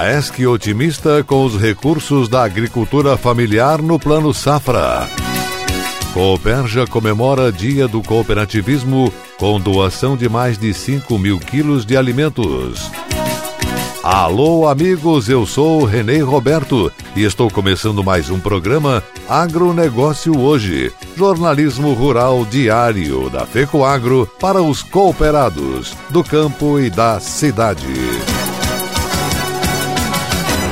Faesc otimista com os recursos da agricultura familiar no Plano Safra. Cooperja comemora Dia do Cooperativismo com doação de mais de 5 mil quilos de alimentos. Alô, amigos, eu sou Renê Roberto e estou começando mais um programa Agronegócio Hoje, jornalismo rural diário da FECOAGro para os cooperados do campo e da cidade.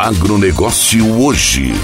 Agronegócio hoje.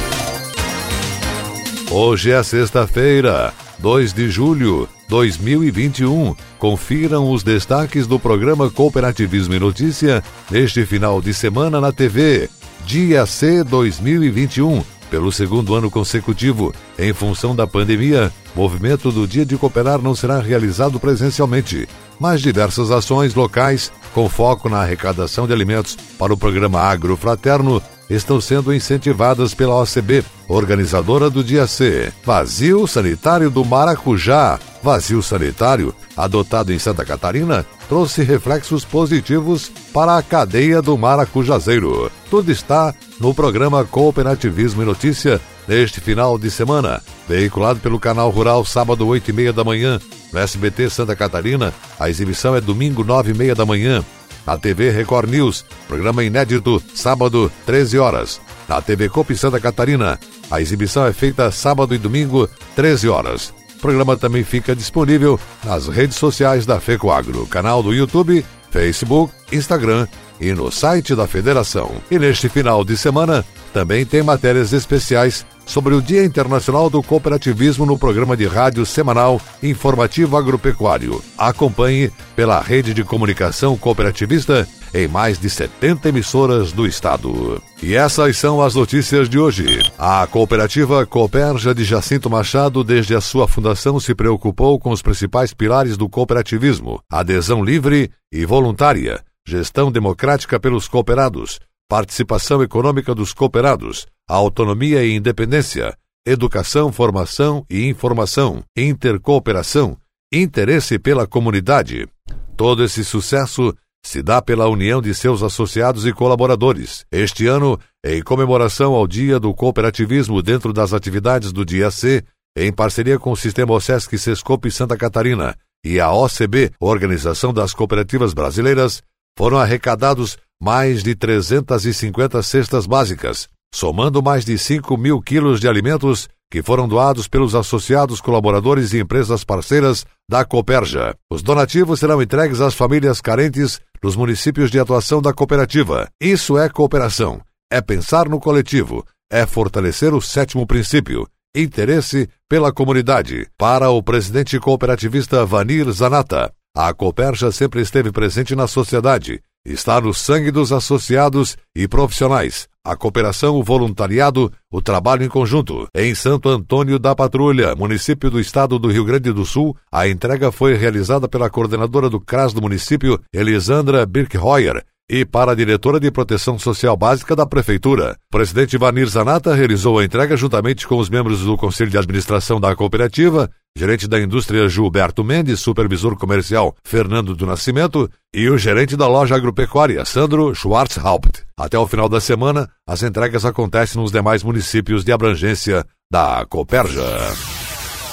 Hoje é sexta-feira, 2 de julho 2021. Confiram os destaques do programa Cooperativismo e Notícia neste final de semana na TV. Dia C 2021. Pelo segundo ano consecutivo, em função da pandemia, movimento do Dia de Cooperar não será realizado presencialmente, mas diversas ações locais, com foco na arrecadação de alimentos para o programa Agro Fraterno, estão sendo incentivadas pela OCB, organizadora do Dia C. Vazio Sanitário do Maracujá. Vazio sanitário, adotado em Santa Catarina, trouxe reflexos positivos para a cadeia do maracujazeiro. Tudo está no programa Cooperativismo e Notícia neste final de semana, veiculado pelo canal Rural sábado 8 e meia da manhã. No SBT Santa Catarina, a exibição é domingo 9 e meia da manhã. Na TV Record News, programa inédito, sábado, 13 horas. Na TV Copi Santa Catarina, a exibição é feita sábado e domingo, 13 horas. O programa também fica disponível nas redes sociais da FECOAGRO, canal do YouTube, Facebook, Instagram e no site da Federação. E neste final de semana, também tem matérias especiais sobre o Dia Internacional do Cooperativismo no programa de rádio semanal Informativo Agropecuário. Acompanhe pela rede de comunicação cooperativista em mais de 70 emissoras do estado. E essas são as notícias de hoje. A cooperativa Cooperja de Jacinto Machado, desde a sua fundação, se preocupou com os principais pilares do cooperativismo: adesão livre e voluntária, gestão democrática pelos cooperados, participação econômica dos cooperados, autonomia e independência, educação, formação e informação, intercooperação, interesse pela comunidade. Todo esse sucesso se dá pela união de seus associados e colaboradores. Este ano, em comemoração ao Dia do Cooperativismo dentro das atividades do Dia C, em parceria com o Sistema OSESC Sescope Santa Catarina e a OCB, Organização das Cooperativas Brasileiras, foram arrecadados mais de 350 cestas básicas, somando mais de 5 mil quilos de alimentos que foram doados pelos associados colaboradores e empresas parceiras da Cooperja. Os donativos serão entregues às famílias carentes nos municípios de atuação da cooperativa. Isso é cooperação, é pensar no coletivo, é fortalecer o sétimo princípio, interesse pela comunidade. Para o presidente cooperativista Vanir Zanata, a Cooperja sempre esteve presente na sociedade, está no sangue dos associados e profissionais. A cooperação, o voluntariado, o trabalho em conjunto. Em Santo Antônio da Patrulha, município do estado do Rio Grande do Sul, a entrega foi realizada pela coordenadora do CRAS do município, Elisandra Birkhoyer, e para a diretora de Proteção Social Básica da Prefeitura. O presidente Vanir Zanata realizou a entrega juntamente com os membros do Conselho de Administração da cooperativa, gerente da indústria Gilberto Mendes, supervisor comercial Fernando do Nascimento e o gerente da loja agropecuária Sandro Schwarzhaupt. Até o final da semana, as entregas acontecem nos demais municípios de abrangência da Cooperja.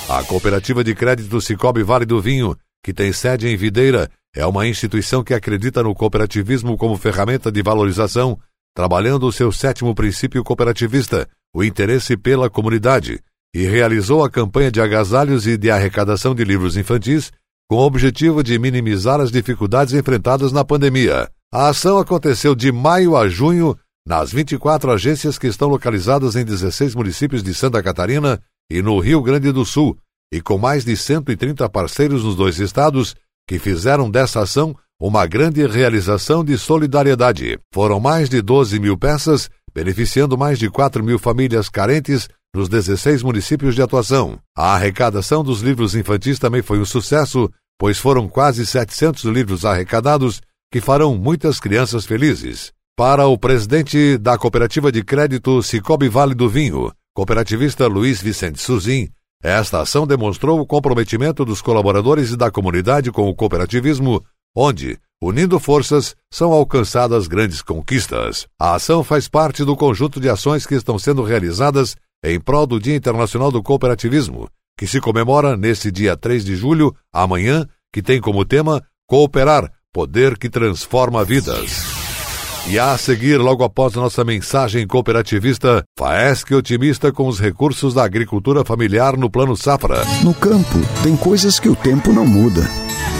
A Cooperativa de Crédito Cicobi Vale do Vinho, que tem sede em Videira, é uma instituição que acredita no cooperativismo como ferramenta de valorização, trabalhando o seu sétimo princípio cooperativista, o interesse pela comunidade, e realizou a campanha de agasalhos e de arrecadação de livros infantis com o objetivo de minimizar as dificuldades enfrentadas na pandemia. A ação aconteceu de maio a junho nas 24 agências que estão localizadas em 16 municípios de Santa Catarina e no Rio Grande do Sul, e com mais de 130 parceiros nos dois estados que fizeram dessa ação uma grande realização de solidariedade. Foram mais de 12 mil peças, beneficiando mais de 4 mil famílias carentes nos 16 municípios de atuação. A arrecadação dos livros infantis também foi um sucesso, pois foram quase 700 livros arrecadados que farão muitas crianças felizes. Para o presidente da Cooperativa de Crédito Cicobi Vale do Vinho, cooperativista Luiz Vicente Suzin, esta ação demonstrou o comprometimento dos colaboradores e da comunidade com o cooperativismo, onde, unindo forças, são alcançadas grandes conquistas. A ação faz parte do conjunto de ações que estão sendo realizadas em prol do Dia Internacional do Cooperativismo, que se comemora neste dia 3 de julho, amanhã, que tem como tema Cooperar, poder que transforma vidas. E a seguir, logo após nossa mensagem cooperativista, Faesc otimista com os recursos da agricultura familiar no Plano Safra. No campo, tem coisas que o tempo não muda,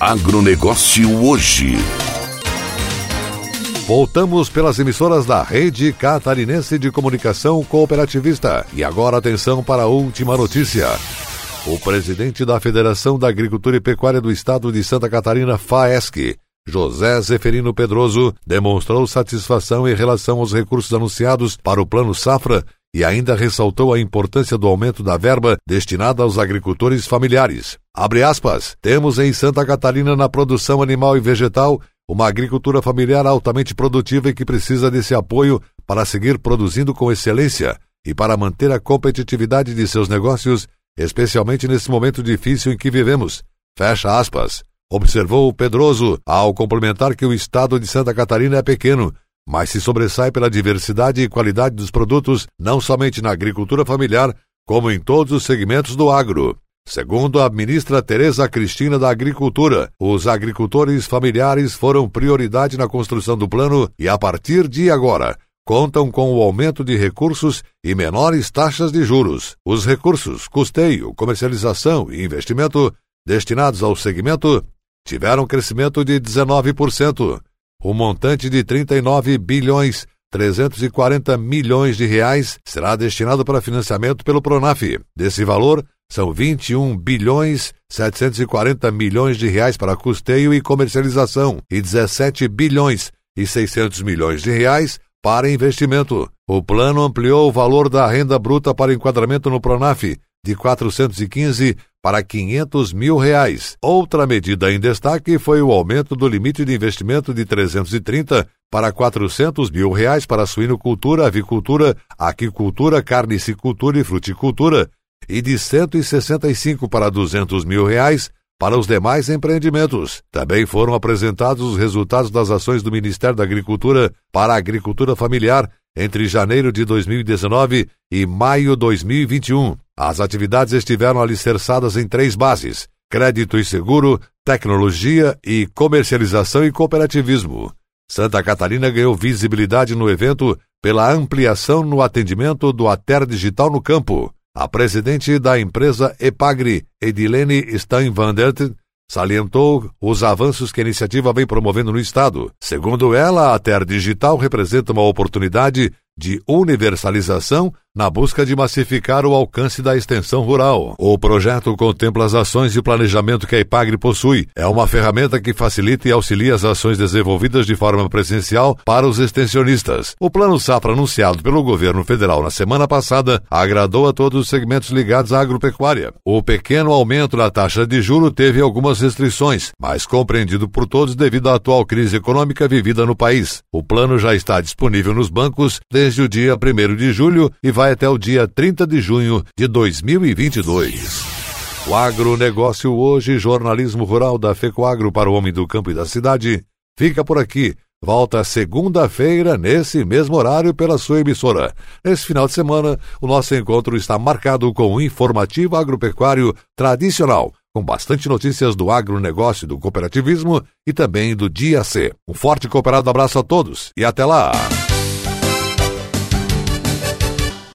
Agronegócio hoje. Voltamos pelas emissoras da Rede Catarinense de Comunicação Cooperativista. E agora atenção para a última notícia. O presidente da Federação da Agricultura e Pecuária do Estado de Santa Catarina, FAESC, José Zeferino Pedroso, demonstrou satisfação em relação aos recursos anunciados para o Plano Safra e ainda ressaltou a importância do aumento da verba destinada aos agricultores familiares. Abre aspas, temos em Santa Catarina na produção animal e vegetal uma agricultura familiar altamente produtiva e que precisa desse apoio para seguir produzindo com excelência e para manter a competitividade de seus negócios, especialmente nesse momento difícil em que vivemos. Fecha aspas. Observou Pedroso ao complementar que o estado de Santa Catarina é pequeno, mas se sobressai pela diversidade e qualidade dos produtos, não somente na agricultura familiar, como em todos os segmentos do agro. Segundo a ministra Tereza Cristina da Agricultura, os agricultores familiares foram prioridade na construção do plano e, a partir de agora, contam com o aumento de recursos e menores taxas de juros. Os recursos, custeio, comercialização e investimento destinados ao segmento tiveram crescimento de 19%. O montante de 39 bilhões 340 milhões de reais será destinado para financiamento pelo Pronaf. Desse valor, são 21 bilhões 740 milhões de reais para custeio e comercialização e 17 bilhões e 600 milhões de reais para investimento. O plano ampliou o valor da renda bruta para enquadramento no Pronaf de 415 para 500 mil reais. Outra medida em destaque foi o aumento do limite de investimento de 330 para 400 mil reais para suinocultura, avicultura, aquicultura, carnicicultura e fruticultura e de 165 para 200 mil reais para os demais empreendimentos. Também foram apresentados os resultados das ações do Ministério da Agricultura para a agricultura familiar entre janeiro de 2019 e maio 2021. As atividades estiveram alicerçadas em três bases: crédito e seguro, tecnologia e comercialização e cooperativismo. Santa Catarina ganhou visibilidade no evento pela ampliação no atendimento do Ater Digital no campo. A presidente da empresa Epagri, Edilene Steinwandert, salientou os avanços que a iniciativa vem promovendo no Estado. Segundo ela, a Terra Digital representa uma oportunidade de universalização na busca de massificar o alcance da extensão rural. O projeto contempla as ações e planejamento que a IPAGRE possui. É uma ferramenta que facilita e auxilia as ações desenvolvidas de forma presencial para os extensionistas. O Plano Safra anunciado pelo governo federal na semana passada agradou a todos os segmentos ligados à agropecuária. O pequeno aumento na taxa de juro teve algumas restrições, mas compreendido por todos devido à atual crise econômica vivida no país. O plano já está disponível nos bancos desde o dia 1 de julho e vai vai até o dia 30 de junho de 2022. O agronegócio hoje, jornalismo rural da FECOAGRO para o homem do campo e da cidade, fica por aqui. Volta segunda-feira, nesse mesmo horário, pela sua emissora. Nesse final de semana, o nosso encontro está marcado com um informativo agropecuário tradicional, com bastante notícias do agronegócio do cooperativismo e também do Dia C. Um forte cooperado abraço a todos e até lá!